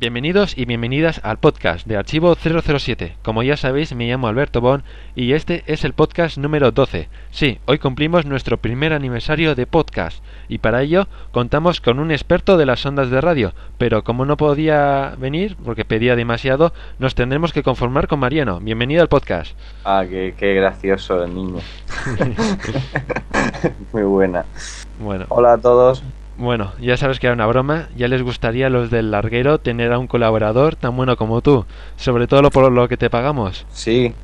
Bienvenidos y bienvenidas al podcast de Archivo 007. Como ya sabéis, me llamo Alberto Bon y este es el podcast número 12. Sí, hoy cumplimos nuestro primer aniversario de podcast y para ello contamos con un experto de las ondas de radio, pero como no podía venir porque pedía demasiado, nos tendremos que conformar con Mariano. Bienvenido al podcast. Ah, qué, qué gracioso el niño. Muy buena. Bueno, Hola a todos. Bueno, ya sabes que era una broma, ya les gustaría a los del larguero tener a un colaborador tan bueno como tú, sobre todo lo por lo que te pagamos. Sí,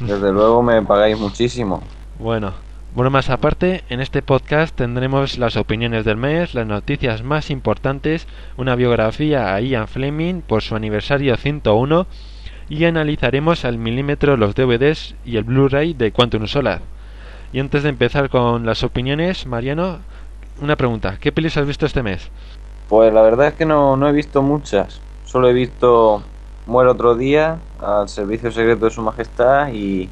desde luego me pagáis muchísimo. Bueno, más aparte, en este podcast tendremos las opiniones del mes, las noticias más importantes, una biografía a Ian Fleming por su aniversario 101 y analizaremos al milímetro los DVDs y el Blu-ray de Quantum Solar. Y antes de empezar con las opiniones, Mariano, una pregunta, ¿qué pelis has visto este mes? Pues la verdad es que no, no he visto muchas. Solo he visto Muere otro día, al servicio secreto de su majestad y,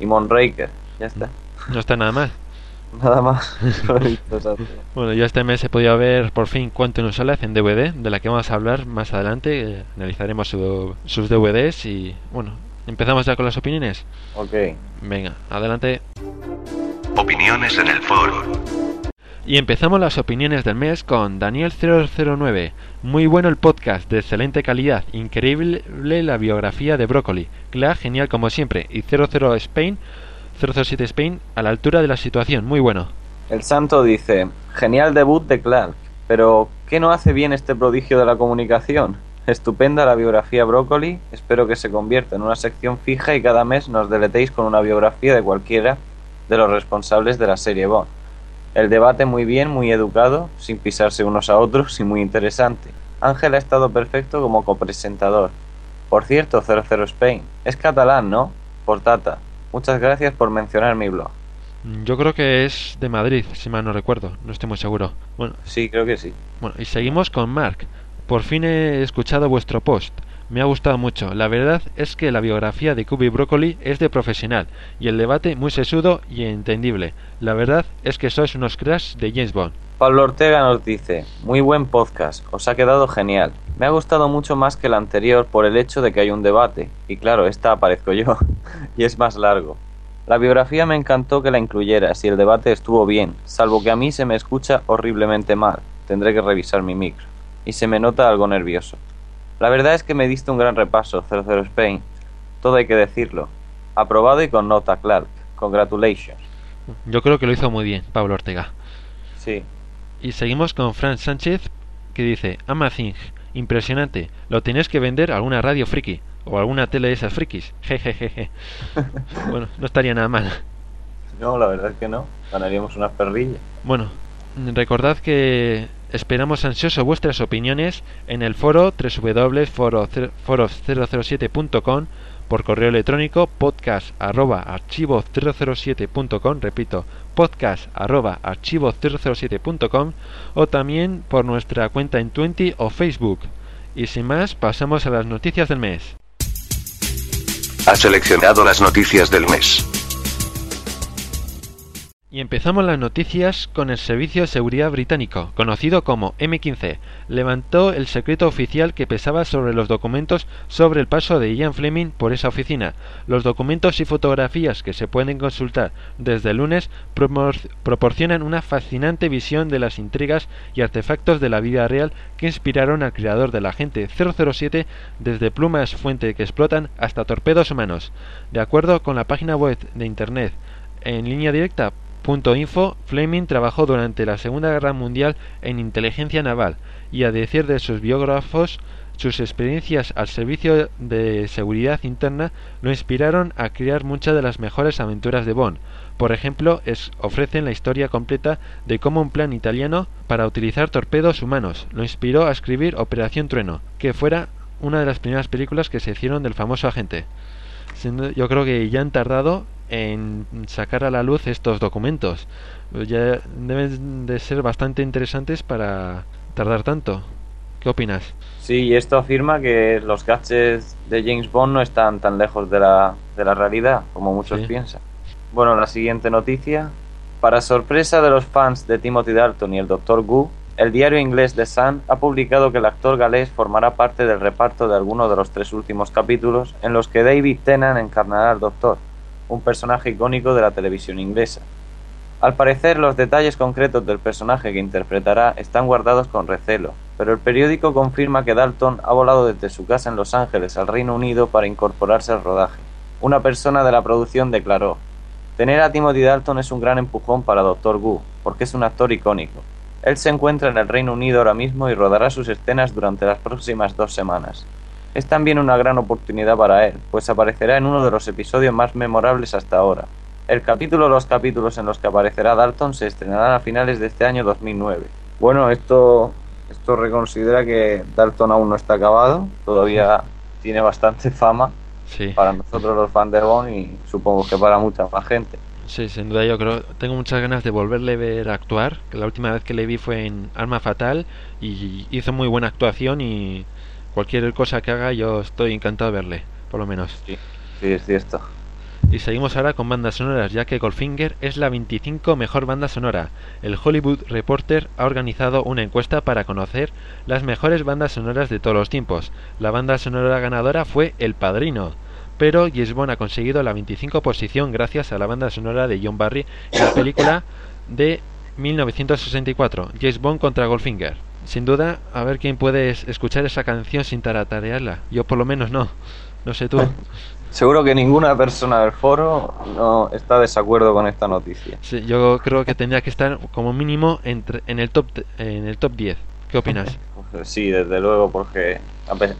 y Moonraker. Ya está. No está nada mal. Nada más. He visto. Bueno, yo este mes he podido ver por fin Quantum Solace en DVD, de la que vamos a hablar más adelante. eh, analizaremos su- sus DVDs y bueno, empezamos ya con las opiniones. Ok. Venga, adelante. Opiniones en el foro. Y empezamos las opiniones del mes con Daniel009. Muy bueno el podcast, de excelente calidad, increíble la biografía de Broccoli, Clark genial como siempre, y 00 Spain, 007 Spain a la altura de la situación, muy bueno. El santo dice, genial debut de Clark, pero ¿qué no hace bien este prodigio de la comunicación? Estupenda la biografía Brócoli, espero que se convierta en una sección fija y cada mes nos deletéis con una biografía de cualquiera de los responsables de la serie Bond. El debate muy bien, muy educado, sin pisarse unos a otros y muy interesante. Ángel ha estado perfecto como copresentador. Por cierto, 00 Spain, es catalán, ¿no? Por Tata. Muchas gracias por mencionar mi blog. Mm, Yo creo que es de Madrid, si mal no recuerdo, no estoy muy seguro. Bueno, Sí, creo que sí. Bueno, y seguimos con Mark. Por fin he escuchado vuestro post. Me ha gustado mucho. La verdad es que la biografía de Cuby Broccoli es de profesional y el debate muy sesudo y entendible. La verdad es que sois unos cracks de James Bond. Pablo Ortega nos dice, muy buen podcast, os ha quedado genial. Me ha gustado mucho más que el anterior por el hecho de que hay un debate, y claro, esta aparezco yo, y es más largo. La biografía me encantó que la incluyeras y el debate estuvo bien, salvo que a mí se me escucha horriblemente mal, tendré que revisar mi micro, y se me nota algo nervioso. La verdad es que me diste un gran repaso, 00 Spain, todo hay que decirlo. Aprobado y con nota, Clark. Congratulations. Yo creo que lo hizo muy bien, Pablo Ortega. Sí, Y seguimos con Frank Sánchez que dice, Amazing, impresionante, lo tenéis que vender a alguna radio friki o a alguna tele de esas frikis. Jejejeje. bueno, no estaría nada mal. no, la verdad es que no, ganaríamos unas perrillas. Bueno, recordad que esperamos ansioso vuestras opiniones en el foro www.foros007.com por correo electrónico podcast arroba archivo 007.com repito podcast arroba archivo 007.com o también por nuestra cuenta en Twenty o Facebook y sin más pasamos a las noticias del mes Ha seleccionado las noticias del mes. Y empezamos las noticias con el Servicio de Seguridad Británico, conocido como M15. Levantó el secreto oficial que pesaba sobre los documentos sobre el paso de Ian Fleming por esa oficina. Los documentos y fotografías que se pueden consultar desde el lunes proporcionan una fascinante visión de las intrigas y artefactos de la vida real que inspiraron al creador del agente 007 desde plumas fuente que explotan hasta torpedos humanos. De acuerdo con la página web de internet en línea directa Info, Fleming trabajó durante la Segunda Guerra Mundial en inteligencia naval y a decir de sus biógrafos, sus experiencias al servicio de seguridad interna lo inspiraron a crear muchas de las mejores aventuras de Bond. Por ejemplo, es- ofrecen la historia completa de cómo un plan italiano para utilizar torpedos humanos lo inspiró a escribir Operación Trueno, que fuera una de las primeras películas que se hicieron del famoso agente. Yo creo que ya han tardado en sacar a la luz estos documentos. Ya deben de ser bastante interesantes para tardar tanto. ¿Qué opinas? Sí, y esto afirma que los gadgets de James Bond no están tan lejos de la, de la realidad como muchos Sí. piensan. Bueno, la siguiente noticia. Para sorpresa de los fans de Timothy Dalton y el Dr. Wu, el diario inglés The Sun ha publicado que el actor galés formará parte del reparto de alguno de los tres últimos capítulos en los que David Tennant encarnará al Doctor, un personaje icónico de la televisión inglesa. Al parecer, los detalles concretos del personaje que interpretará están guardados con recelo, pero el periódico confirma que Dalton ha volado desde su casa en Los Ángeles al Reino Unido para incorporarse al rodaje. Una persona de la producción declaró: Tener a Timothy Dalton es un gran empujón para Dr. Wu, porque es un actor icónico. Él se encuentra en el Reino Unido ahora mismo y rodará sus escenas durante las próximas dos semanas. Es también una gran oportunidad para él, pues aparecerá en uno de los episodios más memorables hasta ahora. El capítulo o los capítulos en los que aparecerá Dalton se estrenarán a finales de este año 2009. Bueno, esto, esto reconsidera que Dalton aún no está acabado, todavía tiene bastante fama Sí. para nosotros los fans de Bond y supongo que para mucha más gente. Sí, sin duda yo creo, tengo muchas ganas de volverle a ver actuar, que la última vez que le vi fue en Arma Fatal y hizo muy buena actuación y cualquier cosa que haga yo estoy encantado de verle, por lo menos. Sí, sí, es cierto. Y seguimos ahora con bandas sonoras, ya que Goldfinger es la 25 mejor banda sonora. El Hollywood Reporter ha organizado una encuesta para conocer las mejores bandas sonoras de todos los tiempos. La banda sonora ganadora fue El Padrino, pero Bond ha conseguido la 25 posición gracias a la banda sonora de John Barry en la película de 1964, James Bond contra Goldfinger. Sin duda, a ver quién puede es- escuchar esa canción sin taratarearla. Yo por lo menos no. No sé tú. Seguro que ninguna persona del foro no está de desacuerdo con esta noticia. Sí, yo creo que tendría que estar como mínimo entre, en el top en el top 10. ¿Qué opinas? Pues sí, desde luego, porque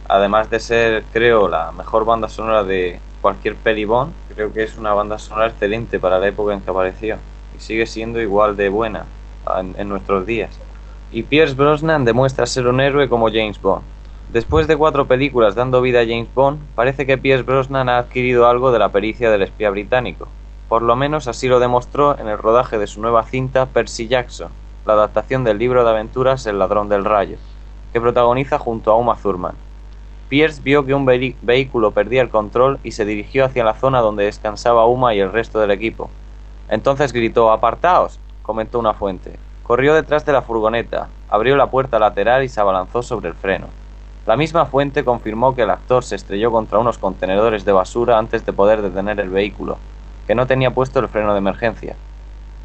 además de ser, creo, la mejor banda sonora de cualquier peli Bond, creo que es una banda sonora excelente para la época en que apareció. Y sigue siendo igual de buena en, en nuestros días. Y Pierce Brosnan demuestra ser un héroe como James Bond. Después de cuatro películas dando vida a James Bond, parece que Pierce Brosnan ha adquirido algo de la pericia del espía británico. Por lo menos así lo demostró en el rodaje de su nueva cinta Percy Jackson, la adaptación del libro de aventuras El ladrón del rayo, que protagoniza junto a Uma Thurman. Pierce vio que un vehículo perdía el control y se dirigió hacia la zona donde descansaba Uma y el resto del equipo. Entonces gritó ¡Apartaos! comentó una fuente. Corrió detrás de la furgoneta, abrió la puerta lateral y se abalanzó sobre el freno. La misma fuente confirmó que el actor se estrelló contra unos contenedores de basura antes de poder detener el vehículo, que no tenía puesto el freno de emergencia.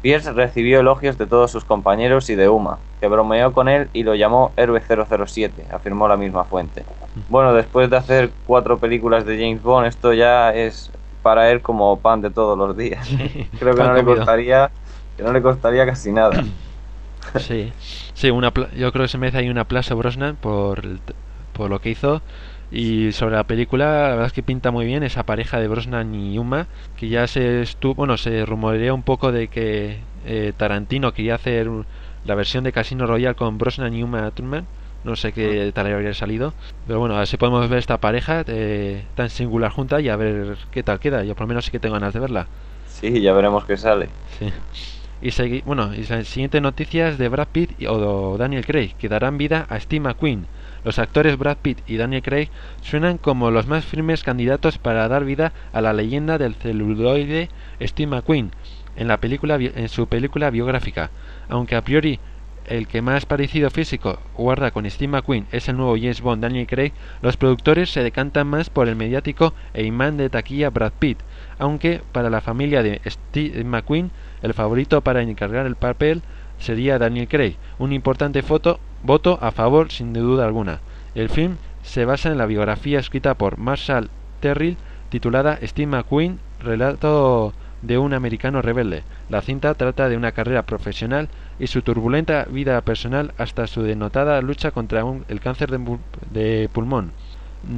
Pierce recibió elogios de todos sus compañeros y de Uma, que bromeó con él y lo llamó Héroe 007, afirmó la misma fuente. Bueno, después de hacer cuatro películas de James Bond, esto ya es para él como pan de todos los días. Creo que no le costaría, que no le costaría casi nada. Sí, sí una yo creo que se merece ahí un aplauso a Brosnan por, el por lo que hizo. Y sobre la película, la verdad es que pinta muy bien esa pareja de Brosnan y Uma, que ya se estuvo, bueno, se rumorea un poco de que eh, Tarantino quería hacer la versión de Casino Royale con Brosnan y Uma Thurman. No sé qué tal habría salido, pero bueno, a ver si podemos ver esta pareja eh, tan singular junta y a ver qué tal queda. Yo por lo menos sí que tengo ganas de verla. Sí, ya veremos qué sale. Sí. Y bueno, y la de Brad Pitt o Daniel Craig, que darán vida a Steve McQueen. Los actores Brad Pitt y Daniel Craig suenan como los más firmes candidatos para dar vida a la leyenda del celuloide Steve McQueen en la película en su película biográfica. Aunque a priori el que más parecido físico guarda con Steve McQueen es el nuevo James Bond Daniel Craig, los productores se decantan más por el mediático e imán de taquilla Brad Pitt, aunque para la familia de Steve McQueen el favorito para encargar el papel sería Daniel Craig, un importante foto, voto a favor sin duda alguna. El film se basa en la biografía escrita por Marshall Terrill titulada Steve McQueen, relato de un americano rebelde. La cinta trata de una carrera profesional y su turbulenta vida personal hasta su denotada lucha contra un- el cáncer de, pu- de pulmón.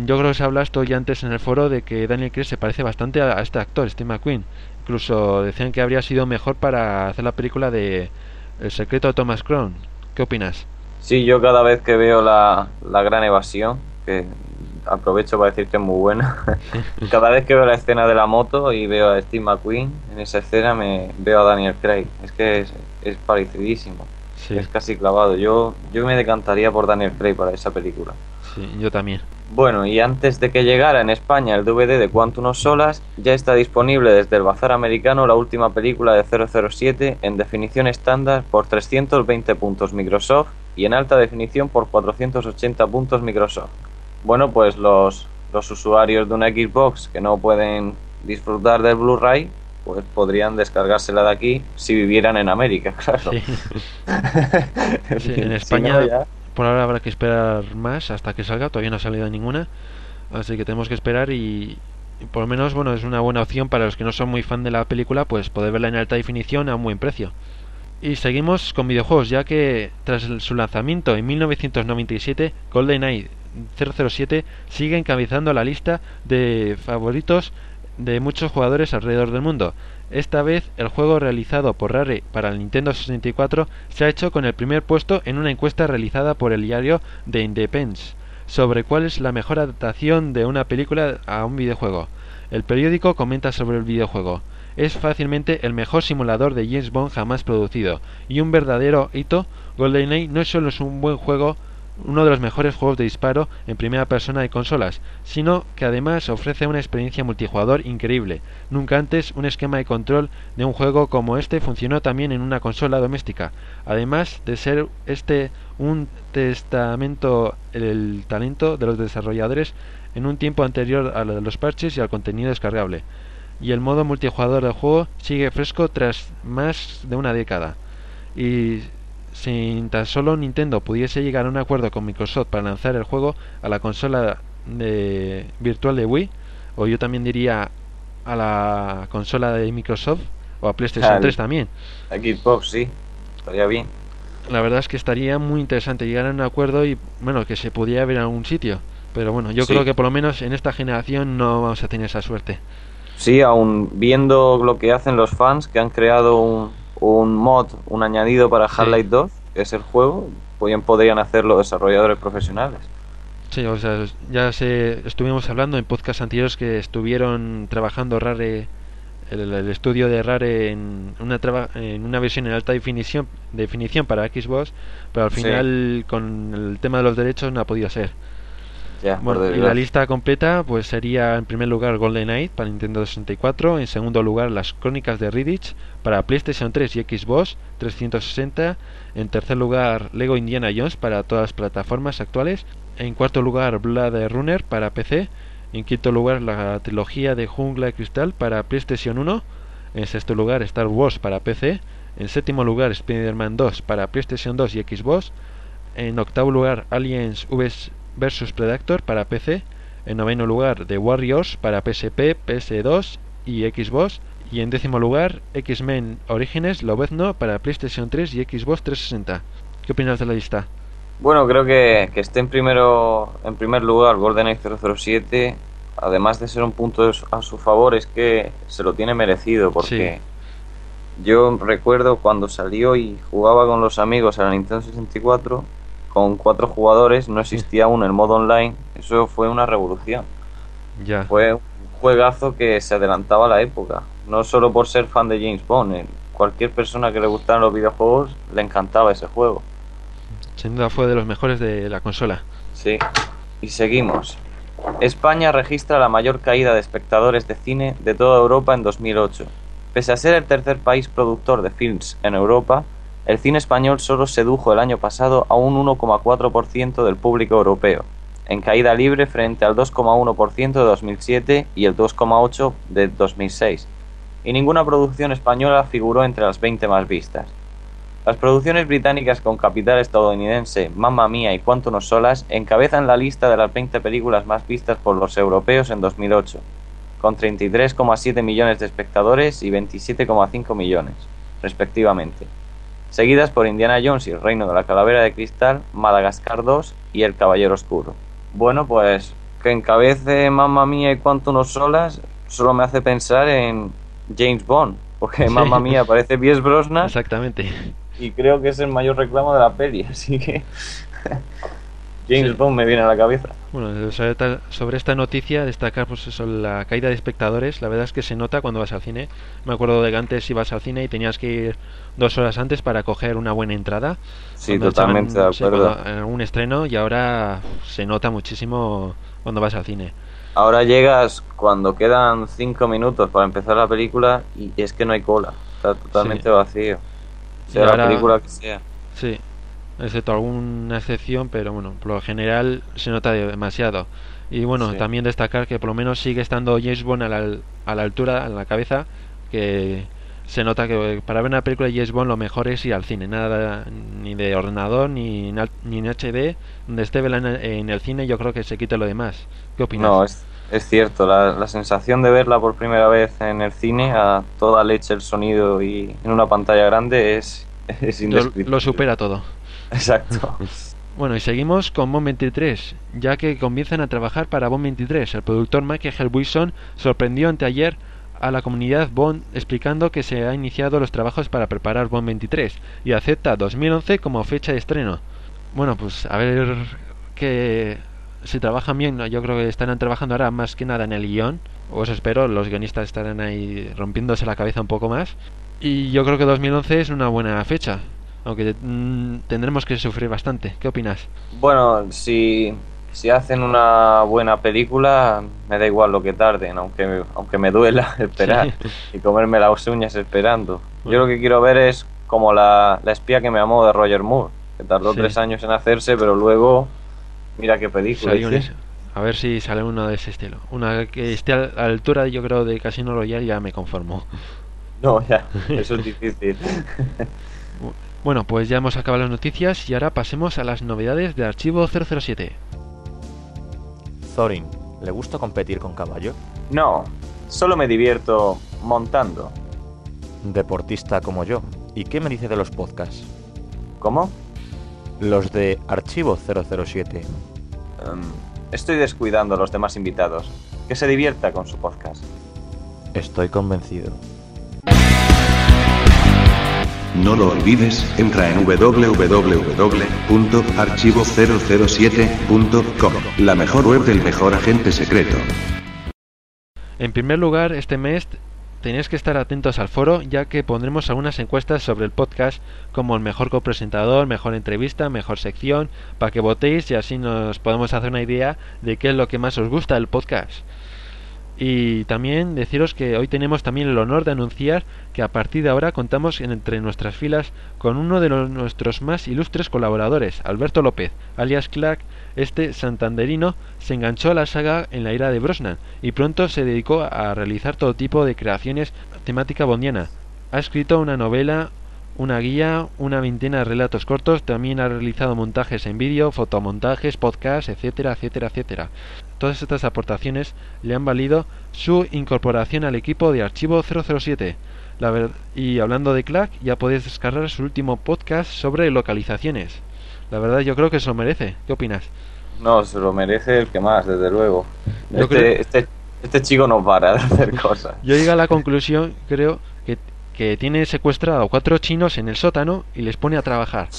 Yo creo que se habla esto ya antes en el foro de que Daniel Craig se parece bastante a, a este actor, Steve McQueen. Incluso decían que habría sido mejor para hacer la película de El secreto de Thomas Crown. ¿Qué opinas? Sí, yo cada vez que veo la, la gran evasión, que aprovecho para decir que es muy buena. Cada vez que veo la escena de la moto y veo a Steve McQueen, en esa escena me veo a Daniel Craig. Es que es, es parecidísimo. Sí, Es casi clavado. Yo, yo me decantaría por Daniel Craig para esa película. Sí, yo también. Bueno, y antes de que llegara en España el DVD de Quantum of Solas, ya está disponible desde el bazar americano la última película de 007 en definición estándar por 320 puntos Microsoft y en alta definición por 480 puntos Microsoft. Bueno, pues los, los usuarios de una Xbox que no pueden disfrutar del Blu-ray, pues podrían descargársela de aquí si vivieran en América, claro. Sí. En Sí, si España no, ya- por ahora habrá que esperar más hasta que salga, todavía no ha salido ninguna, así que tenemos que esperar y, por lo menos bueno es una buena opción para los que no son muy fan de la película, pues poder verla en alta definición a un buen precio. Y seguimos con videojuegos, ya que tras su lanzamiento en 1997, GoldenEye 007 sigue encabezando la lista de favoritos de muchos jugadores alrededor del mundo. Esta vez el juego realizado por Rare para el Nintendo 64 se ha hecho con el primer puesto en una encuesta realizada por el diario The Independence sobre cuál es la mejor adaptación de una película a un videojuego. El periódico comenta sobre el videojuego. Es fácilmente el mejor simulador de James Bond jamás producido y un verdadero hito. GoldenEye no solo es un buen juego, uno de los mejores juegos de disparo en primera persona de consolas, sino que además ofrece una experiencia multijugador increíble. Nunca antes un esquema de control de un juego como este funcionó también en una consola doméstica. Además de ser este un testamento el talento de los desarrolladores en un tiempo anterior a los parches y al contenido descargable. Y el modo multijugador del juego sigue fresco tras más de una década. Si tan solo Nintendo pudiese llegar a un acuerdo con Microsoft para lanzar el juego a la consola de virtual de Wii, o yo también diría a la consola de Microsoft o a PlayStation Al- 3 también. a Xbox sí, estaría bien. La verdad es que estaría muy interesante llegar a un acuerdo y bueno, que se pudiera ver en algún sitio. Pero bueno, yo Sí. creo que por lo menos en esta generación no vamos a tener esa suerte. Sí, aún viendo lo que hacen los fans que han creado un, un mod, un añadido para Sí. Half-Life 2, que es el juego, pues bien podrían hacerlo desarrolladores profesionales. Sí, o sea, ya se, estuvimos hablando en podcast anteriores que estuvieron trabajando Rare, el, el estudio de Rare en una, traba- en una versión en alta definición, definición para Xbox, pero al Sí. final con el tema de los derechos no ha podido ser. Bueno, y la lista completa pues sería en primer lugar GoldenEye para Nintendo 64, en segundo lugar Las Crónicas de Riddick para PlayStation 3 y Xbox 360, en tercer lugar Lego Indiana Jones para todas las plataformas actuales, en cuarto lugar Blade Runner para PC, en quinto lugar la trilogía de Jungla de Cristal para PlayStation 1, en sexto lugar Star Wars para PC, en séptimo lugar Spider-Man 2 para PlayStation 2 y Xbox, en octavo lugar Aliens vs vs Predator para PC, en noveno lugar The Warriors para PSP, PS2 y Xbox, y en décimo lugar X-Men Origins Lobezno para PlayStation 3 y Xbox 360. ¿Qué opinas de la lista? Bueno, creo que, que esté en, primero, en primer lugar GoldenEye 007, además de ser un punto a su favor, es que se lo tiene merecido, porque yo recuerdo cuando salió y jugaba con los amigos a la Nintendo 64, con cuatro jugadores, no existía aún el modo online, eso fue una revolución. Ya. Fue un juegazo que se adelantaba a la época, no solo por ser fan de James Bond, cualquier persona que le gustaran los videojuegos le encantaba ese juego. Sin duda fue de los mejores de la consola. Sí, y seguimos. España registra la mayor caída de espectadores de cine de toda Europa en 2008. Pese a ser el tercer país productor de films en Europa, el cine español solo sedujo el año pasado a un 1,4% del público europeo, en caída libre frente al 2,1% de 2007 y el 2,8% de 2006. Y ninguna producción española figuró entre las 20 más vistas. Las producciones británicas con capital estadounidense, Mamma Mía y Quantum of Solas encabezan la lista de las 20 películas más vistas por los europeos en 2008, con 33,7 millones de espectadores y 27,5 millones, respectivamente, seguidas por Indiana Jones y el Reino de la Calavera de Cristal, Madagascar 2 y El Caballero Oscuro. Bueno, pues que encabece Mamma Mía y Quantum of Solas solo me hace pensar en James Bond, porque Sí. Mamma Mía aparece Pierce Brosnan Exactamente. y creo que es el mayor reclamo de la peli, así que James. Bond me viene a la cabeza. Bueno, sobre, ta- sobre esta noticia, destacar pues eso, la caída de espectadores. La verdad es que se nota cuando vas al cine. Me acuerdo de que antes ibas al cine y tenías que ir dos horas antes para coger una buena entrada. Sí, totalmente echaban, de acuerdo. algún estreno y ahora se nota muchísimo cuando vas al cine. Ahora llegas cuando quedan cinco minutos para empezar la película y es que no hay cola. Está totalmente Sí. vacío. Sea ahora- la película que sea. Sí, excepto alguna excepción, pero bueno, por lo general se nota demasiado. Y bueno, Sí. también destacar que por lo menos sigue estando James Bond a la, a la altura, en la cabeza, que se nota que para ver una película de James Bond lo mejor es ir al cine, nada ni de ordenador ni ni en HD, donde esté en, el cine yo creo que se quita lo demás. ¿Qué opinas? No, es, es cierto. La, la sensación de verla por primera vez en el cine, a toda leche el sonido y en una pantalla grande, es, es lo, indescriptible. lo supera todo. Exacto. Bueno, y seguimos con Bond 23, ya que comienzan a trabajar para Bond 23. El productor Michael Wilson sorprendió anteayer a la comunidad Bond explicando que se han iniciado los trabajos para preparar Bond 23 y acepta 2011 como fecha de estreno. Bueno, pues a ver que si trabajan bien, yo creo que estarán trabajando ahora más que nada en el guion, o eso espero, los guionistas estarán ahí rompiéndose la cabeza un poco más. Y yo creo que 2011 es una buena fecha, aunque mm, tendremos que sufrir bastante. ¿Qué opinas? Bueno, si, si hacen una buena película, me da igual lo que tarden, aunque, aunque me duela esperar y comerme las uñas esperando. Yo lo que quiero ver es como la, la espía que me amó de Roger Moore, que tardó Sí. tres años en hacerse, pero luego, mira qué película. A ver si sale uno de ese estilo. Una que esté a la altura, yo creo, de Casino Royale ya me conformo. No, ya, eso es difícil. Bueno, pues ya hemos acabado las noticias y ahora pasemos a las novedades de Archivo 007. Thorin, ¿le gusta competir con caballo? No, solo me divierto montando. Deportista como yo. ¿Y qué me dice de los podcasts? ¿Cómo? Los de Archivo 007. Em, estoy descuidando a los demás invitados. Que se divierta con su podcast. Estoy convencido. No lo olvides, entra en www.archivo007.com, la mejor web del mejor agente secreto. En primer lugar, este mes tenéis que estar atentos al foro, ya que pondremos algunas encuestas sobre el podcast, como el mejor copresentador, mejor entrevista, mejor sección, para que votéis y así nos podemos hacer una idea de qué es lo que más os gusta del podcast. Y también deciros que hoy tenemos también el honor de anunciar que a partir de ahora contamos en- entre nuestras filas con uno de los- nuestros más ilustres colaboradores, Alberto López, alias Clark. Este santanderino se enganchó a la saga en la era de Brosnan y pronto se dedicó a realizar todo tipo de creaciones temática bondiana. Ha escrito una novela, una guía, una veintena de relatos cortos, también ha realizado montajes en vídeo, fotomontajes, podcasts, etcétera, etcétera, etcétera. Todas estas aportaciones le han valido su incorporación al equipo de Archivo 007. La ver- y hablando de Clark, ya podéis descargar su último podcast sobre localizaciones. La verdad yo creo que se lo merece. ¿Qué opinas? No, se lo merece el que más, desde luego. Yo Este, creo- este, este chico no para de hacer cosas. Yo llego a la conclusión, creo, que, que tiene secuestrado a cuatro chinos en el sótano y les pone a trabajar.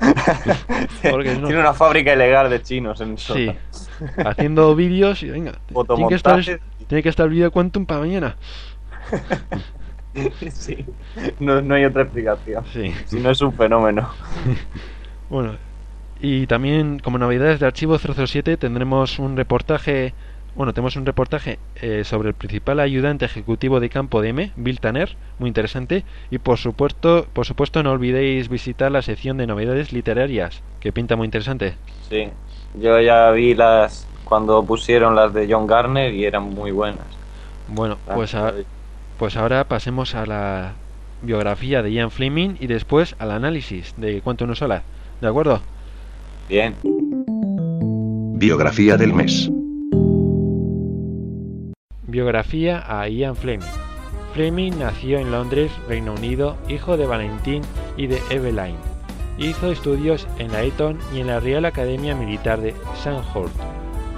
Porque no- Tiene una fábrica ilegal de chinos en el Sí, sótano. haciendo vídeos y venga, tiene que estar, tiene que estar el vídeo Quantum para mañana. sí. No, no hay otra explicación. Sí. Si no es un fenómeno. Bueno, y también como novedades de Archivo 007 tendremos un reportaje, bueno, tenemos un reportaje eh, sobre el principal ayudante ejecutivo de campo de M, Bill Tanner, muy interesante, y por supuesto, por supuesto no olvidéis visitar la sección de novedades literarias, que pinta muy interesante. Sí. Yo ya vi las cuando pusieron las de John Garner y eran muy buenas. Bueno, pues, a- pues ahora pasemos a la biografía de Ian Fleming y después al análisis de Quantum of Solace. ¿De acuerdo? Bien. Biografía del mes. Biografía a Ian Fleming. Fleming nació en Londres, Reino Unido, hijo de Valentín y de Eveline. Hizo estudios en la Eton y en la Real Academia Militar de Sandhurst.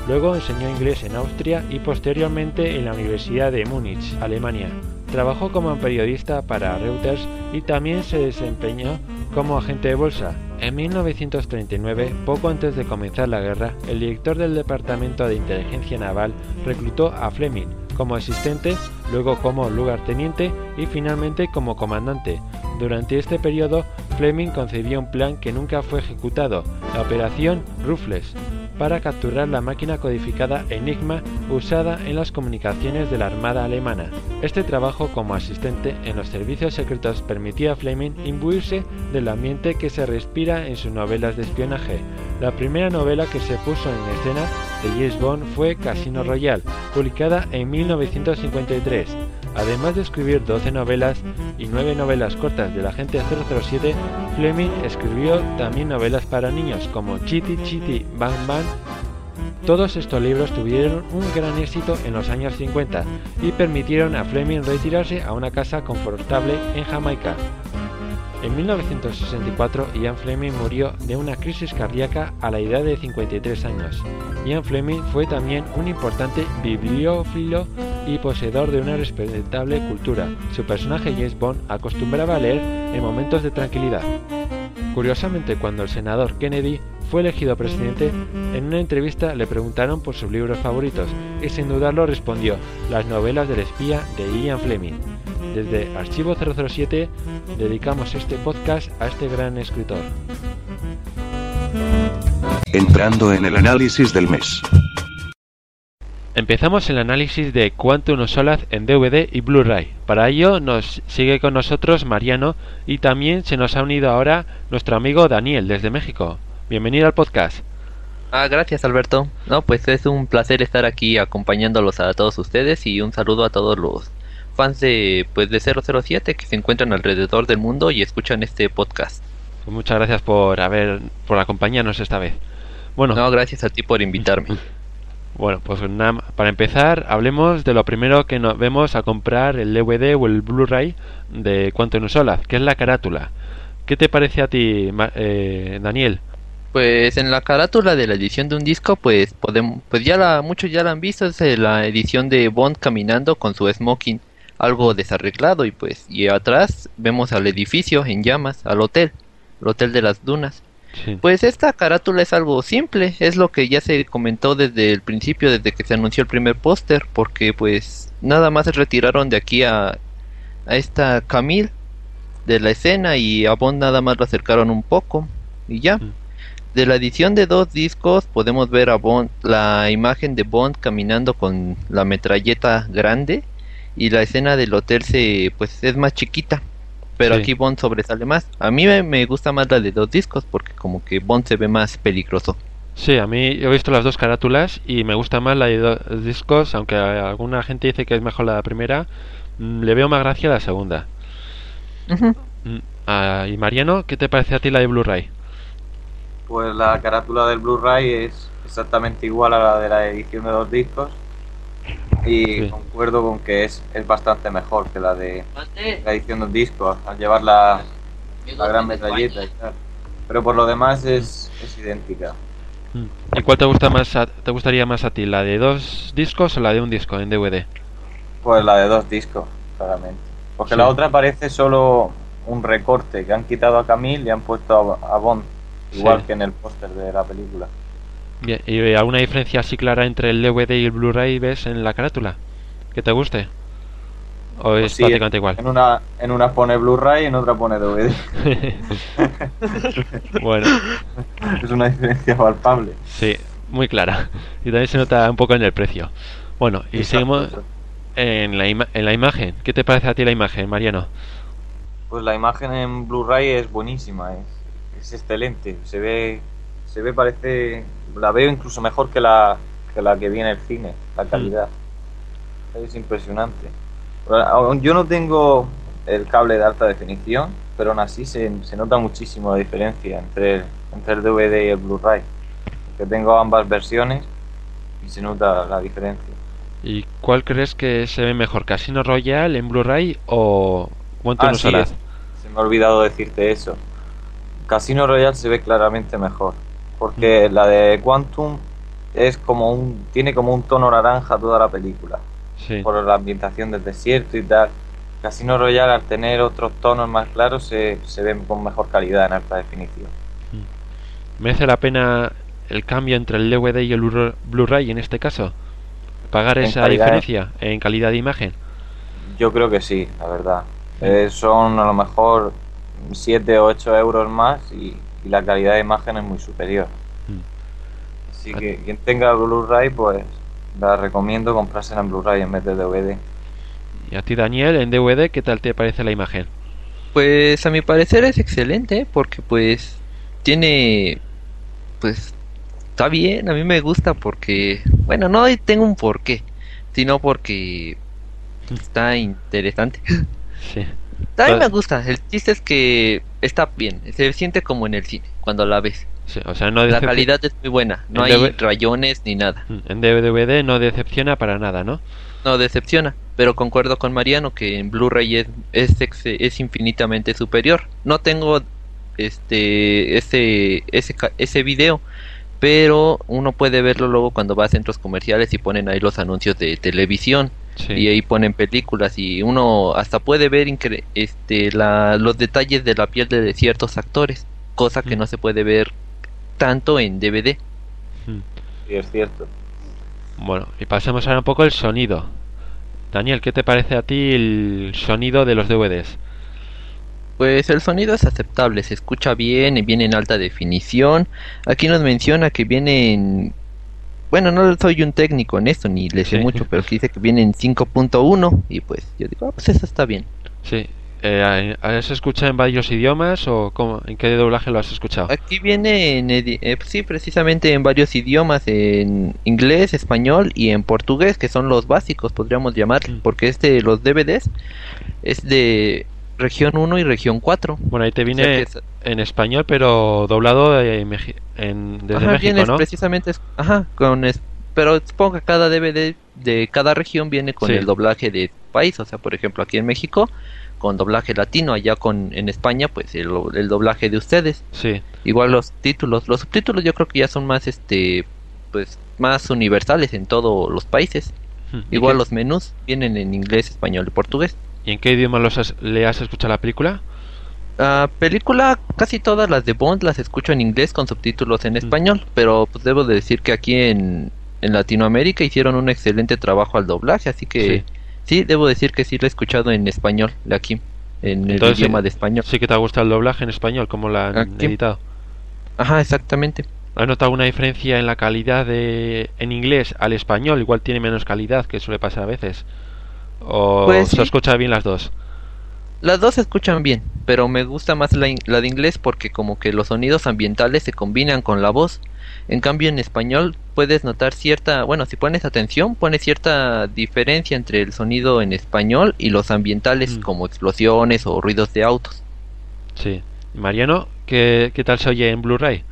Luego enseñó inglés en Austria y posteriormente en la Universidad de Múnich, Alemania. Trabajó como periodista para Reuters y también se desempeñó como agente de bolsa. En 1939, poco antes de comenzar la guerra, el director del Departamento de Inteligencia Naval reclutó a Fleming como asistente, luego como lugarteniente y finalmente como comandante. Durante este periodo, Fleming concibió un plan que nunca fue ejecutado, la Operación Ruthless, para capturar la máquina codificada Enigma usada en las comunicaciones de la Armada alemana. Este trabajo como asistente en los servicios secretos permitía a Fleming imbuirse del ambiente que se respira en sus novelas de espionaje. La primera novela que se puso en escena de James Bond fue Casino Royale, publicada en 1953. Además de escribir 12 novelas y 9 novelas cortas del agente 007, Fleming escribió también novelas para niños como Chitty Chitty Bang Bang. Todos estos libros tuvieron un gran éxito en los años 50 y permitieron a Fleming retirarse a una casa confortable en Jamaica. En 1964, Ian Fleming murió de una crisis cardíaca a la edad de 53 años. Ian Fleming fue también un importante bibliófilo y poseedor de una respetable cultura. Su personaje James Bond acostumbraba a leer en momentos de tranquilidad. Curiosamente, cuando el senador Kennedy fue elegido presidente, en una entrevista le preguntaron por sus libros favoritos y sin dudarlo respondió Las novelas del espía de Ian Fleming. Desde Archivo 007 dedicamos este podcast a este gran escritor. Entrando en el análisis del mes. Empezamos el análisis de Quantum Solace en DVD y Blu-ray. Para ello nos sigue con nosotros Mariano y también se nos ha unido ahora nuestro amigo Daniel desde México. Bienvenido al podcast. Ah, gracias Alberto. No, pues es un placer estar aquí acompañándolos a todos ustedes y un saludo a todos los fans de pues de 007 que se encuentran alrededor del mundo y escuchan este podcast. Pues muchas gracias por haber por acompañarnos esta vez. Bueno, no, gracias a ti por invitarme. Bueno, pues para empezar, hablemos de lo primero que nos vemos a comprar el DVD o el Blu-ray de Quantum Solace, que es la carátula. ¿Qué te parece a ti, eh, Daniel? Pues en la carátula de la edición de un disco, pues podemos, pues ya la, muchos ya la han visto, es eh, la edición de Bond caminando con su smoking, algo desarreglado y pues y atrás vemos al edificio en llamas, al hotel, el hotel de las dunas. Pues esta carátula es algo simple, es lo que ya se comentó desde el principio, desde que se anunció el primer póster, porque pues nada más se retiraron de aquí a, a esta Camille de la escena y a Bond nada más lo acercaron un poco y ya. De la edición de dos discos podemos ver a Bond, la imagen de Bond caminando con la metralleta grande y la escena del hotel se pues es más chiquita pero aquí Bond sobresale más. A mí me, gusta más la de dos discos porque como que Bond se ve más peligroso. Sí, a mí he visto las dos carátulas y me gusta más la de dos discos, aunque alguna gente dice que es mejor la primera, mm, le veo más gracia a la segunda. Mm, ah, y Mariano, ¿qué te parece a ti la de Blu-ray? Pues la carátula del Blu-ray es exactamente igual a la de la edición de dos discos y concuerdo con que es, es bastante mejor que la de la edición de un disco, al llevar la, la gran metralleta y tal. Pero por lo demás es, es idéntica. ¿Y cuál te gusta más te gustaría más a ti, la de dos discos o la de un disco en DVD? Pues la de dos discos, claramente. Porque la otra parece solo un recorte que han quitado a Camille y han puesto a, Bond, igual que en el póster de la película. ¿Y alguna diferencia así clara entre el DVD y el Blu-ray ves en la carátula? ¿Que te guste? ¿O pues es prácticamente igual? En una, en una pone Blu-ray y en otra pone DVD. bueno. Es una diferencia palpable. Sí, muy clara. Y también se nota un poco en el precio. Bueno, y seguimos en la, en la imagen. ¿Qué te parece a ti la imagen, Mariano? Pues la imagen en Blu-ray es buenísima, es, es excelente. Se ve se ve, parece, la veo incluso mejor que la que, la que viene el cine, la mm. calidad. Es impresionante. Yo no tengo el cable de alta definición, pero aún así se, se nota muchísimo la diferencia entre el, entre el DVD y el Blu-ray. Que tengo ambas versiones y se nota la diferencia. ¿Y cuál crees que se ve mejor, Casino Royale en Blu-ray o Quantum ah, sí, Se me ha olvidado decirte eso. Casino Royale se ve claramente mejor porque la de Quantum es como un tiene como un tono naranja toda la película por la ambientación del desierto y tal Casino Royale, al tener otros tonos más claros, se, se ven con mejor calidad en alta definición. ¿Merece la pena el cambio entre el DVD y el Blu- Blu-ray en este caso? ¿Pagar En esa diferencia en calidad de imagen? Yo creo que sí, la verdad. Eh, son a lo mejor 7 o 8 euros más y, y la calidad de imagen es muy superior. Mm. Así que quien tenga Blu-ray, pues la recomiendo comprársela en Blu-ray en vez de DVD. Y a ti, Daniel, en DVD, ¿qué tal te parece la imagen? Pues a mi parecer es excelente porque pues tiene pues está bien, a mí me gusta porque bueno, no tengo un porqué, sino porque está interesante. Sí. También me gusta, el chiste es que está bien, se siente como en el cine cuando la ves. sí, o sea, no La calidad es muy buena, no En hay rayones ni nada. Mm, En DVD no decepciona para nada, ¿no? No decepciona, pero concuerdo con Mariano que en Blu-ray es, es, es infinitamente superior. No tengo este ese ese ese video, pero uno puede verlo luego cuando va a centros comerciales y ponen ahí los anuncios de televisión Sí. y ahí ponen películas y uno hasta puede ver incre- este la, los detalles de la piel de ciertos actores, cosa que Mm. no se puede ver tanto en DVD. Mm. Sí, es cierto. Bueno, y pasemos ahora un poco el sonido. Daniel, ¿qué te parece a ti el sonido de los DVDs? Pues el sonido es aceptable, se escucha bien y viene en alta definición. Aquí nos menciona que viene en... Bueno, no soy un técnico en esto, ni le sé Sí. mucho, pero aquí dice que viene en 5.1 y pues yo digo, ah, pues eso está bien. Sí. Eh, ¿Has escuchado en varios idiomas o cómo, en qué doblaje lo has escuchado? Aquí viene en... eh, sí, precisamente en varios idiomas, en inglés, español y en portugués, que son los básicos, podríamos llamar, Mm. porque este, los DVDs, es de región 1 y región 4. Bueno, ahí te O sea es- en español, pero doblado en en- desde Ajá, México, viene ¿no? precisamente, es- ajá, con es- pero supongo que cada DVD de cada región viene con Sí. el doblaje de país, o sea, por ejemplo, aquí en México con doblaje latino, allá con en España pues el, el doblaje de ustedes. Sí. Igual los títulos, los subtítulos yo creo que ya son más este pues más universales en todos los países. ¿Y Igual qué- los menús vienen en inglés, español y portugués. ¿Y en qué idioma los has- le has escuchado la película? Ah, película, casi todas las de Bond las escucho en inglés con subtítulos Mm. en español, pero pues debo de decir que aquí en, en Latinoamérica hicieron un excelente trabajo al doblaje, así que sí, debo decir que sí la he escuchado en español, de aquí, en Entonces, el idioma de español. Sí que te ha gustado el doblaje en español, como la han Aquí. editado. Ajá, exactamente. ¿Has notado una diferencia en la calidad de en inglés al español? Igual tiene menos calidad, que suele pasar a veces. ¿O Pues se sí. escucha bien las dos? Las dos se escuchan bien, pero me gusta más la, in- la de inglés porque como que los sonidos ambientales se combinan con la voz. En cambio en español puedes notar cierta, bueno, si pones atención, pones cierta diferencia entre el sonido en español y los ambientales Mm. como explosiones o ruidos de autos. Sí. Mariano, ¿qué, qué tal se oye en Blu-ray?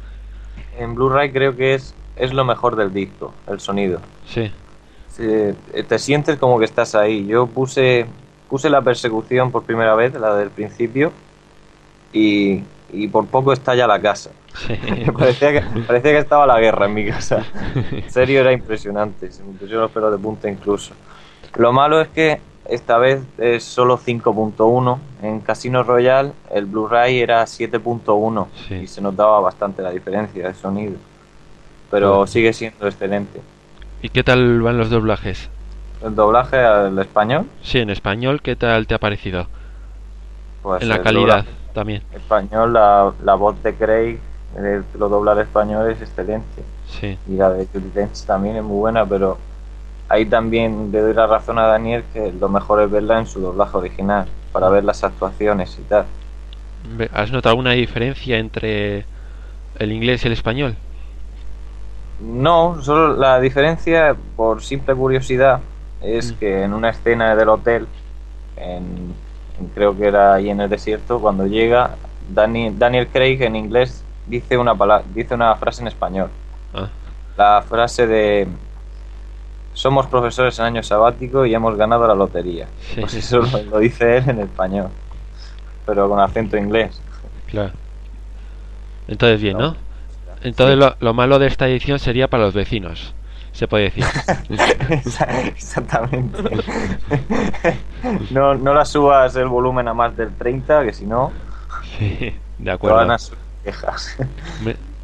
En Blu-ray creo que es, es lo mejor del disco, el sonido. Sí. Se- te sientes como que estás ahí. Yo puse, puse la persecución por primera vez, la del principio, y, y por poco estalla la casa. parecía, que, parecía que estaba la guerra en mi casa. En serio, era impresionante. Se me pusieron los pelos de punta incluso. Lo malo es que esta vez es solo 5.1. En Casino Royale el Blu-ray era 7.1 Sí. y se notaba bastante la diferencia de sonido. Pero sigue siendo excelente. ¿Y qué tal van los doblajes? El doblaje al español, Sí, en español, ¿qué tal te ha parecido? pues en la calidad también. español, la, la voz de Craig, el lo dobla al español es excelente. Sí. y la de Judy Dench también es muy buena, pero ahí también le doy la razón a Daniel que lo mejor es verla en su doblaje original, para ver las actuaciones y tal. ¿Has notado alguna diferencia entre el inglés y el español? No, solo la diferencia, por simple curiosidad, es Mm. que en una escena del hotel, en, en- creo que era ahí en el desierto, cuando llega, Dani- Daniel Craig en inglés dice una, pala- dice una frase en español. Ah, La frase de somos profesores en año sabático y hemos ganado la lotería. Pues eso lo, lo dice él en español, pero con acento inglés. claro. Entonces bien, ¿no? Entonces Sí. lo, lo malo de esta edición sería para los vecinos. se puede decir. Exactamente. no, no la subas el volumen a más del 30, que si no, Sí, de acuerdo. van a quejas.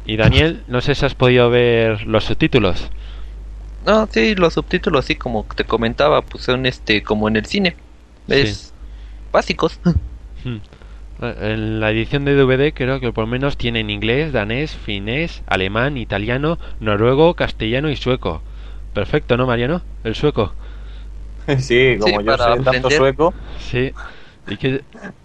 Y Daniel, no sé si has podido ver los subtítulos. No, sí, los subtítulos, sí, como te comentaba, pues son este como en el cine. Es básicos. En la edición de DVD creo que por lo menos tienen inglés, danés, finés, alemán, italiano, noruego, castellano y sueco. Perfecto, ¿no, Mariano? El sueco. Sí, como Sí, yo sé tanto aprender. sueco, Sí. Y que,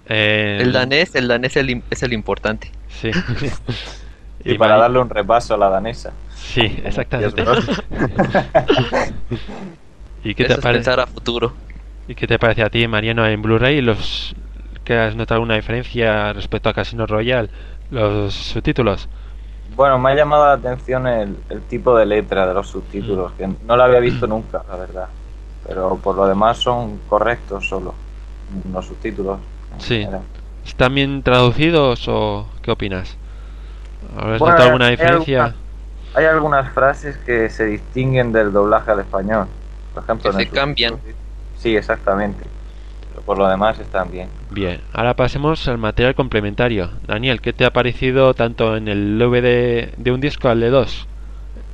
eh, El danés, el danés es el, im- es el importante. Sí. y para darle un repaso a la danesa. Sí, exactamente. ¿Y qué, Eso te parece, a futuro. ¿Y qué te parece a ti, Mariano, en Blu-ray? Los que has notado una diferencia respecto a Casino Royale, los subtítulos. Bueno, me ha llamado la atención el, el tipo de letra de los subtítulos, que no lo había visto nunca, la verdad. Pero por lo demás son correctos solo, los subtítulos. Sí. general. ¿Están bien traducidos o qué opinas? ¿Habrás Bueno, notado alguna hay diferencia? alguna- Hay algunas frases que se distinguen del doblaje al español. Por ejemplo, Que en el se cambian. Sí, exactamente. Pero por lo demás están bien. Bien, ahora pasemos al material complementario. Daniel, ¿qué te ha parecido tanto en el DVD de un disco al de dos?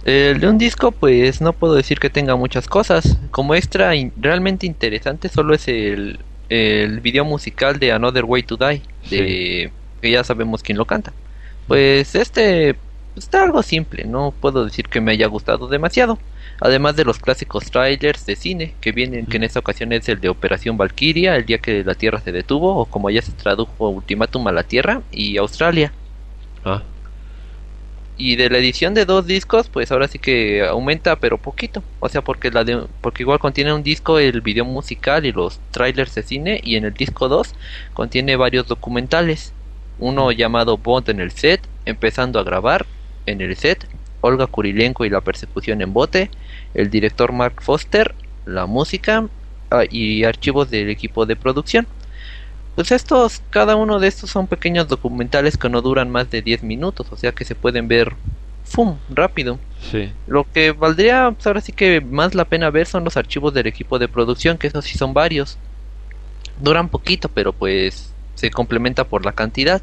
El de un disco, pues no puedo decir que tenga muchas cosas. Como extra in- realmente interesante, solo es el, el video musical de Another Way to Die, de que ya sabemos quién lo canta. Pues este está algo simple, no puedo decir que me haya gustado demasiado. Además de los clásicos trailers de cine que vienen, que en esta ocasión es el de Operación Valkyria, el día que la Tierra se detuvo, o como ya se tradujo Ultimátum a la Tierra, y Australia. Ah, Y de la edición de dos discos, pues ahora sí que aumenta, pero poquito. O sea, porque la de, porque igual contiene un disco el video musical y los trailers de cine, y en el disco 2 contiene varios documentales. Uno llamado Bond en el set, empezando a grabar en el set, Olga Kurilenko y la persecución en bote, el director Mark Foster, la música ah, y archivos del equipo de producción. Pues estos, cada uno de estos son pequeños documentales que no duran más de 10 minutos, o sea que se pueden ver ¡fum! rápido. sí. Lo que valdría pues ahora sí que más la pena ver son los archivos del equipo de producción, que esos sí son varios. Duran poquito, pero pues se complementa por la cantidad.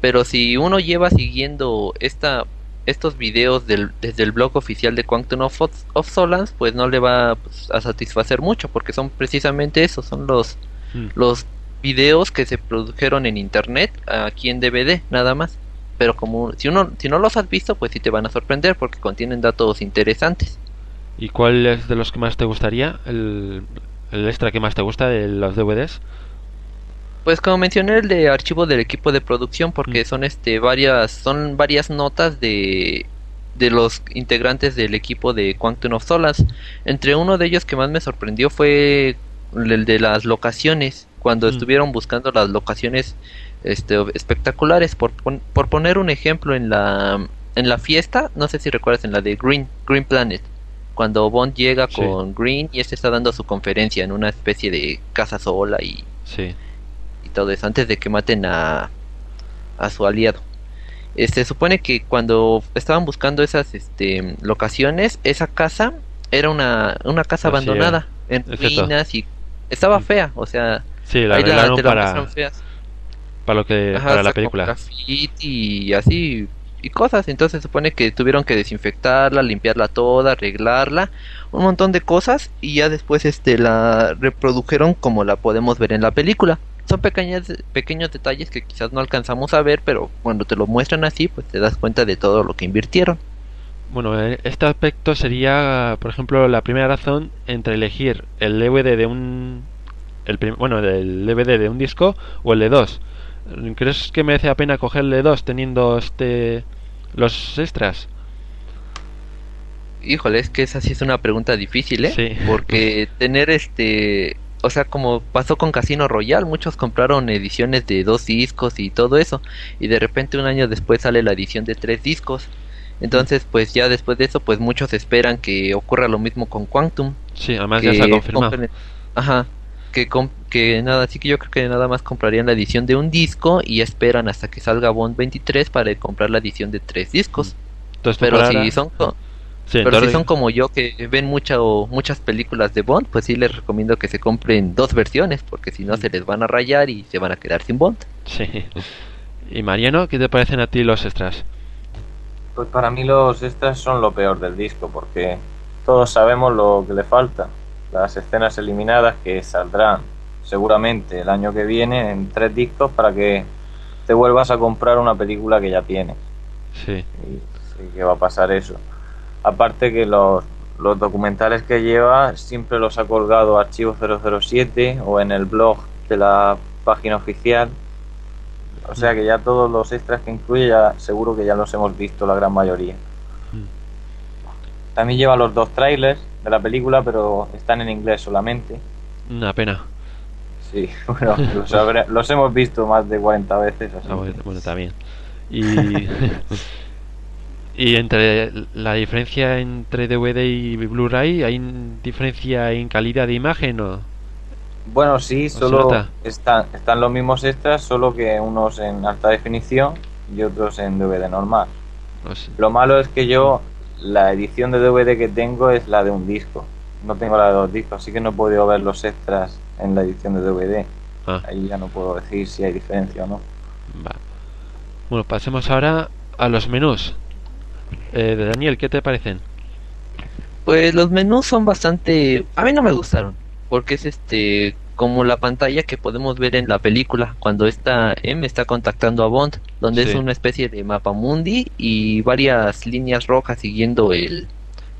Pero si uno lleva siguiendo esta estos videos del, desde el blog oficial de Quantum of, of Solans, pues no le va pues, a satisfacer mucho, porque son precisamente esos, son los Mm. los videos que se produjeron en internet aquí en DVD nada más pero como si uno si no los has visto pues sí te van a sorprender porque contienen datos interesantes ¿Y cuál es de los que más te gustaría? ¿El, el extra que más te gusta de los DVDs? Pues como mencioné el de archivo del equipo de producción porque Mm. son este varias son varias notas de de los integrantes del equipo de Quantum of Solace entre uno de ellos que más me sorprendió fue el de las locaciones cuando Mm. estuvieron buscando las locaciones este espectaculares por, por poner un ejemplo en la en la fiesta no sé si recuerdas en la de Green Green Planet cuando Bond llega Sí. con Green y este está dando su conferencia en una especie de casa sola y, Sí. Y todo eso antes de que maten a a su aliado este supone que cuando estaban buscando esas este locaciones esa casa era una una casa Así abandonada en ruinas y estaba Mm. fea o sea Sí, la arreglaron para, feas. para lo que Ajá, para la película. y así y cosas entonces se supone que tuvieron que desinfectarla limpiarla toda arreglarla un montón de cosas y ya después este la reprodujeron como la podemos ver en la película son pequeñas pequeños detalles que quizás no alcanzamos a ver pero cuando te lo muestran así pues te das cuenta de todo lo que invirtieron Bueno, eh, este aspecto sería, por ejemplo, la primera razón entre elegir el DVD de un el bueno, del DVD de un disco o el de dos. ¿Crees que merece la pena coger el de dos teniendo este los extras? Híjole, es que esa sí es una pregunta difícil, ¿eh? Sí. Porque tener este, o sea, como pasó con Casino Royale, muchos compraron ediciones de dos discos y todo eso, y de repente un año después sale la edición de tres discos. Entonces, pues ya después de eso, pues muchos esperan que ocurra lo mismo con Quantum. Sí, además ya se ha confirmado. compren- Ajá. Que, nada, así que yo creo que nada más comprarían la edición de un disco y esperan hasta que salga Bond 23 para comprar la edición de tres discos. Entonces, Pero si son Sí, Pero entonces- si son como yo que ven mucho, muchas películas de Bond, pues sí les recomiendo que se compren dos versiones, porque si no se les van a rayar y se van a quedar sin Bond. Sí. Y Mariano, ¿qué te parecen a ti los extras? Pues para mí los extras son lo peor del disco, porque todos sabemos lo que le falta. Las escenas eliminadas que saldrán seguramente el año que viene en tres discos para que te vuelvas a comprar una película que ya tienes. Sí. Y sí que va a pasar eso. Aparte que los, los documentales que lleva siempre los ha colgado Archivo 007 o en el blog de la página oficial. O sea que ya todos los extras que incluye ya seguro que ya los hemos visto la gran mayoría. También lleva los dos trailers de la película, pero están en inglés solamente. Una pena. Sí, bueno, los, habré- los hemos visto más de 40 veces. Así. Ah, bueno, bueno, bien. Y, y entre la diferencia entre DVD y Blu-ray, ¿hay diferencia en calidad de imagen o...? Bueno, sí, solo están, están los mismos extras, solo que unos en alta definición y otros en DVD normal. Lo malo es que yo, la edición de DVD que tengo es la de un disco. No tengo la de dos discos, así que no he podido ver los extras en la edición de DVD. ah, Ahí ya no puedo decir si hay diferencia o no. va. Bueno, pasemos ahora a los menús. Eh, de Daniel, ¿qué te parecen? Pues los menús son bastante... A mí no me gustaron, porque es este como la pantalla que podemos ver en la película cuando esta M está contactando a Bond, donde Sí. es una especie de mapa mundi y varias líneas rojas siguiendo el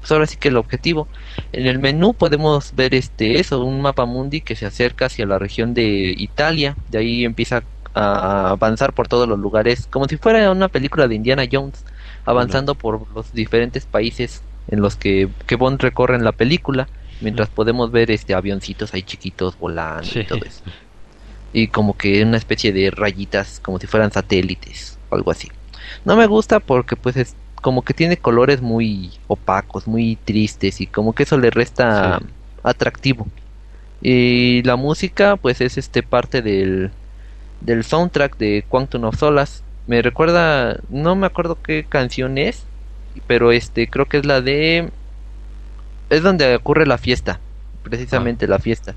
pues ahora sí que el objetivo. En el menú podemos ver este eso, un mapa mundi que se acerca hacia la región de Italia, de ahí empieza a avanzar por todos los lugares, como si fuera una película de Indiana Jones, avanzando por los diferentes países en los que, que Bond recorre en la película, mientras podemos ver este avioncitos ahí chiquitos volando Sí. y todo eso. Y como que una especie de rayitas, como si fueran satélites, o algo así. No me gusta porque pues es como que tiene colores muy opacos, muy tristes y como que eso le resta Sí. atractivo. Y la música pues es este parte del, del soundtrack de Quantum of Solace. Me recuerda, no me acuerdo qué canción es, pero este creo que es la de es donde ocurre la fiesta, precisamente la fiesta.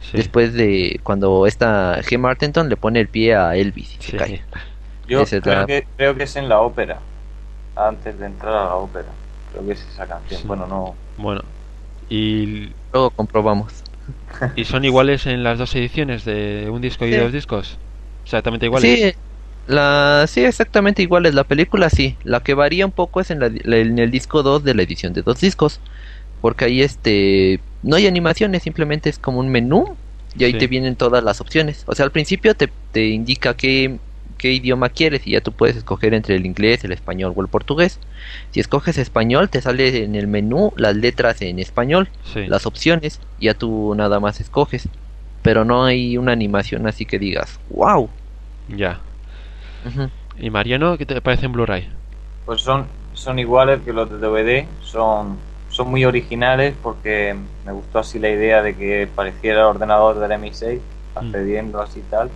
Sí. Después de cuando esta Gemma Arterton le pone el pie a Elvis y se cae. Yo creo la- que, creo que es en la ópera, antes de entrar a la ópera. Creo que es esa canción. Sí. Bueno, no. Bueno, y, Luego comprobamos. y son iguales en las dos ediciones de un disco y Sí. dos discos. Exactamente iguales. Sí, la, sí, exactamente iguales. La película sí. La que varía un poco es en, la- en el disco 2 de la edición de dos discos. Porque ahí este no hay animaciones, simplemente es como un menú y ahí Sí. te vienen todas las opciones. O sea, al principio te, te indica qué, qué idioma quieres y ya tú puedes escoger entre el inglés, el español o el portugués. Si escoges español, te sale en el menú las letras en español. Sí. las opciones, ya tú nada más escoges. Pero no hay una animación así que digas, wow. Ya. ¿Y Mariano, qué te parece en Blu-ray? Pues son, son iguales que los de DVD. Son, son muy originales porque me gustó así la idea de que pareciera el ordenador del MI6, accediendo así tal.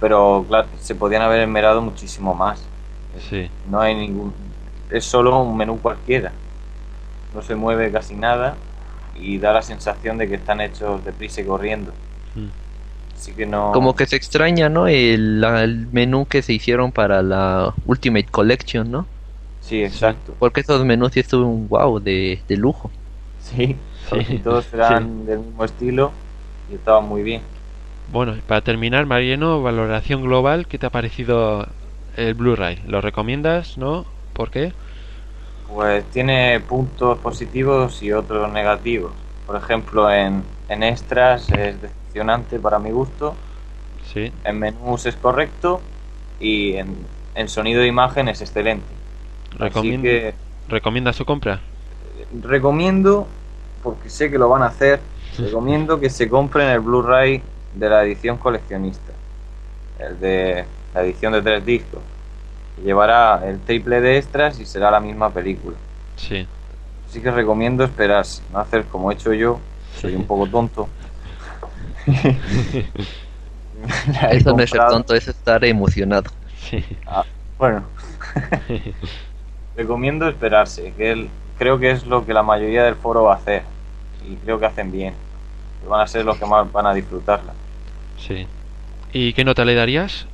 Pero claro, se podían haber esmerado muchísimo más. Sí. No hay ningún. Es solo un menú cualquiera. No se mueve casi nada y da la sensación de que están hechos deprisa y corriendo. Mm. Así que no. Como que se extraña, ¿no? El, la- el menú que se hicieron para la Ultimate Collection, ¿no? Sí, exacto. Porque esos menús sí estuvieron wow, de, de lujo. Sí, Sí. todos eran del mismo estilo y estaban muy bien. Bueno, para terminar, Mariano, valoración global, ¿qué te ha parecido el Blu-ray? ¿Lo recomiendas? ¿No? ¿Por qué? Pues tiene puntos positivos y otros negativos. Por ejemplo, en, en extras es decepcionante para mi gusto, Sí. en menús es correcto y en, en sonido e imagen es excelente. Así Recomienda, que ¿Recomienda su compra? recomiendo, porque sé que lo van a hacer, recomiendo que se compren el Blu-ray de la edición coleccionista, el de la edición de tres discos. Llevará el triple de extras y será la misma película. Sí. Así que recomiendo esperarse, no hacer como he hecho yo, soy Sí. un poco tonto. Eso no es ser tonto, eso es estar emocionado. Sí. Ah, bueno, recomiendo esperarse, que el, que creo que es lo que la mayoría del foro va a hacer. Y creo que hacen bien. Y van a ser los que más van a disfrutarla. Sí. ¿Y qué nota le darías?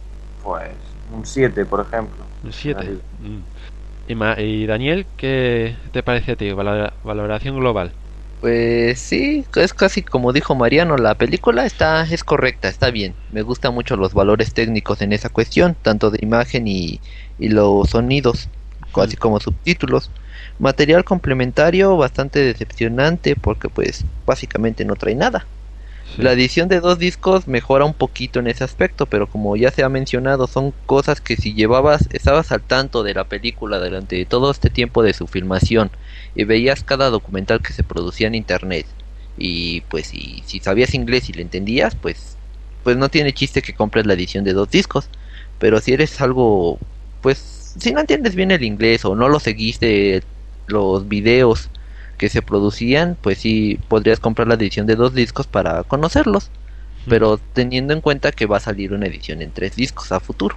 Pues un 7, por ejemplo. Un 7. Así. Y, Daniel, ¿qué te parece a ti? Valora- valoración global. Pues sí, es casi como dijo Mariano, la película está es correcta, está bien. Me gustan mucho los valores técnicos en esa cuestión, tanto de imagen y, y los sonidos, así como subtítulos. Material complementario bastante decepcionante porque pues básicamente no trae nada. Sí. La edición de dos discos mejora un poquito en ese aspecto, pero como ya se ha mencionado, son cosas que si llevabas, estabas al tanto de la película durante todo este tiempo de su filmación y veías cada documental que se producía en internet y pues si, si sabías inglés y le entendías, pues pues no tiene chiste que compres la edición de dos discos, pero si eres algo pues si no entiendes bien el inglés o no lo seguiste los videos que se producían, pues sí podrías comprar la edición de dos discos para conocerlos, pero teniendo en cuenta que va a salir una edición en tres discos a futuro.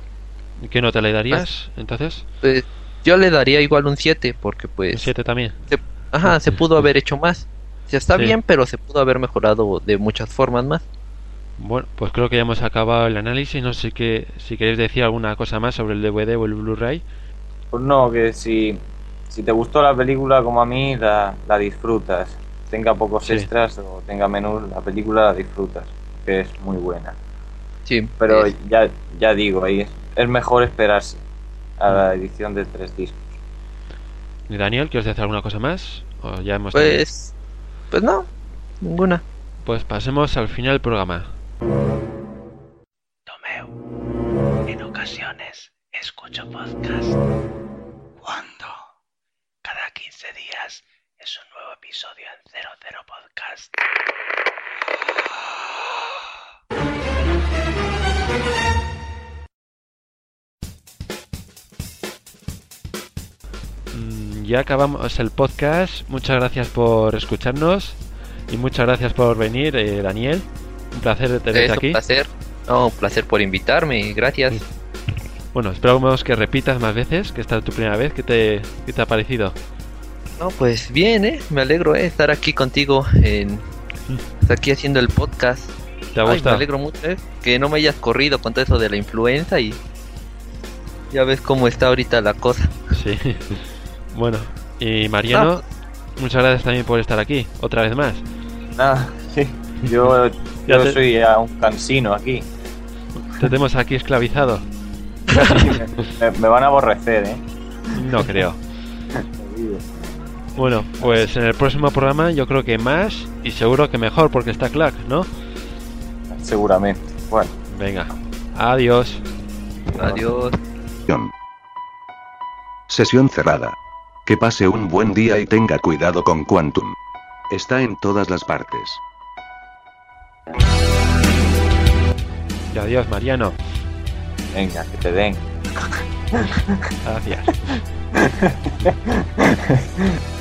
¿Y ¿Qué nota le darías entonces? Pues yo le daría igual un 7 porque Un pues 7 también. se, ajá, se pudo haber hecho más. O sea, está Sí. bien, pero se pudo haber mejorado de muchas formas más. Bueno, pues creo que ya hemos acabado el análisis. No sé que, si queréis decir alguna cosa más sobre el DVD o el Blu-ray. Pues no, que si, si te gustó la película como a mí, la, la disfrutas. Tenga pocos Sí. extras o tenga menús, la película la disfrutas. Que es muy buena. Sí, Pero es- ya, ya digo, ahí es, es mejor esperarse a la edición de tres discos. ¿Y Daniel, quieres decir alguna cosa más? ¿O ya hemos pues pues no, ninguna. Pues pasemos al final del programa. Tomeu, en ocasiones escucho podcast. ¿Cuándo? Cada 15 días es un nuevo episodio en 00 Podcast. Ya acabamos el podcast. Muchas gracias por escucharnos. Y muchas gracias por venir, eh, Daniel. Un placer tenerte Es aquí. un placer. No, un placer por invitarme, gracias. Sí. Bueno, esperamos que repitas más veces, que esta es tu primera vez. ¿Qué te, qué te ha parecido? No, pues bien, eh, me alegro eh, estar aquí contigo en aquí haciendo el podcast. ¿Te ha Ay, me alegro mucho eh, que no me hayas corrido con todo eso de la influenza y ya ves cómo está ahorita la cosa. Sí. bueno, y Mariano, Ah, muchas gracias también por estar aquí, otra vez más. Nada, sí. Yo, Ya yo te- soy ya un cansino aquí. Te tenemos aquí esclavizado. Me, me van a aborrecer, ¿eh? No creo. Bueno, pues en el próximo programa yo creo que más y seguro que mejor porque está Clack, ¿no? Seguramente. Bueno. Venga, adiós. Adiós. Sesión cerrada. Que pase un buen día y tenga cuidado con Quantum. Está en todas las partes. Y adiós, Mariano. Venga, que te den. Gracias.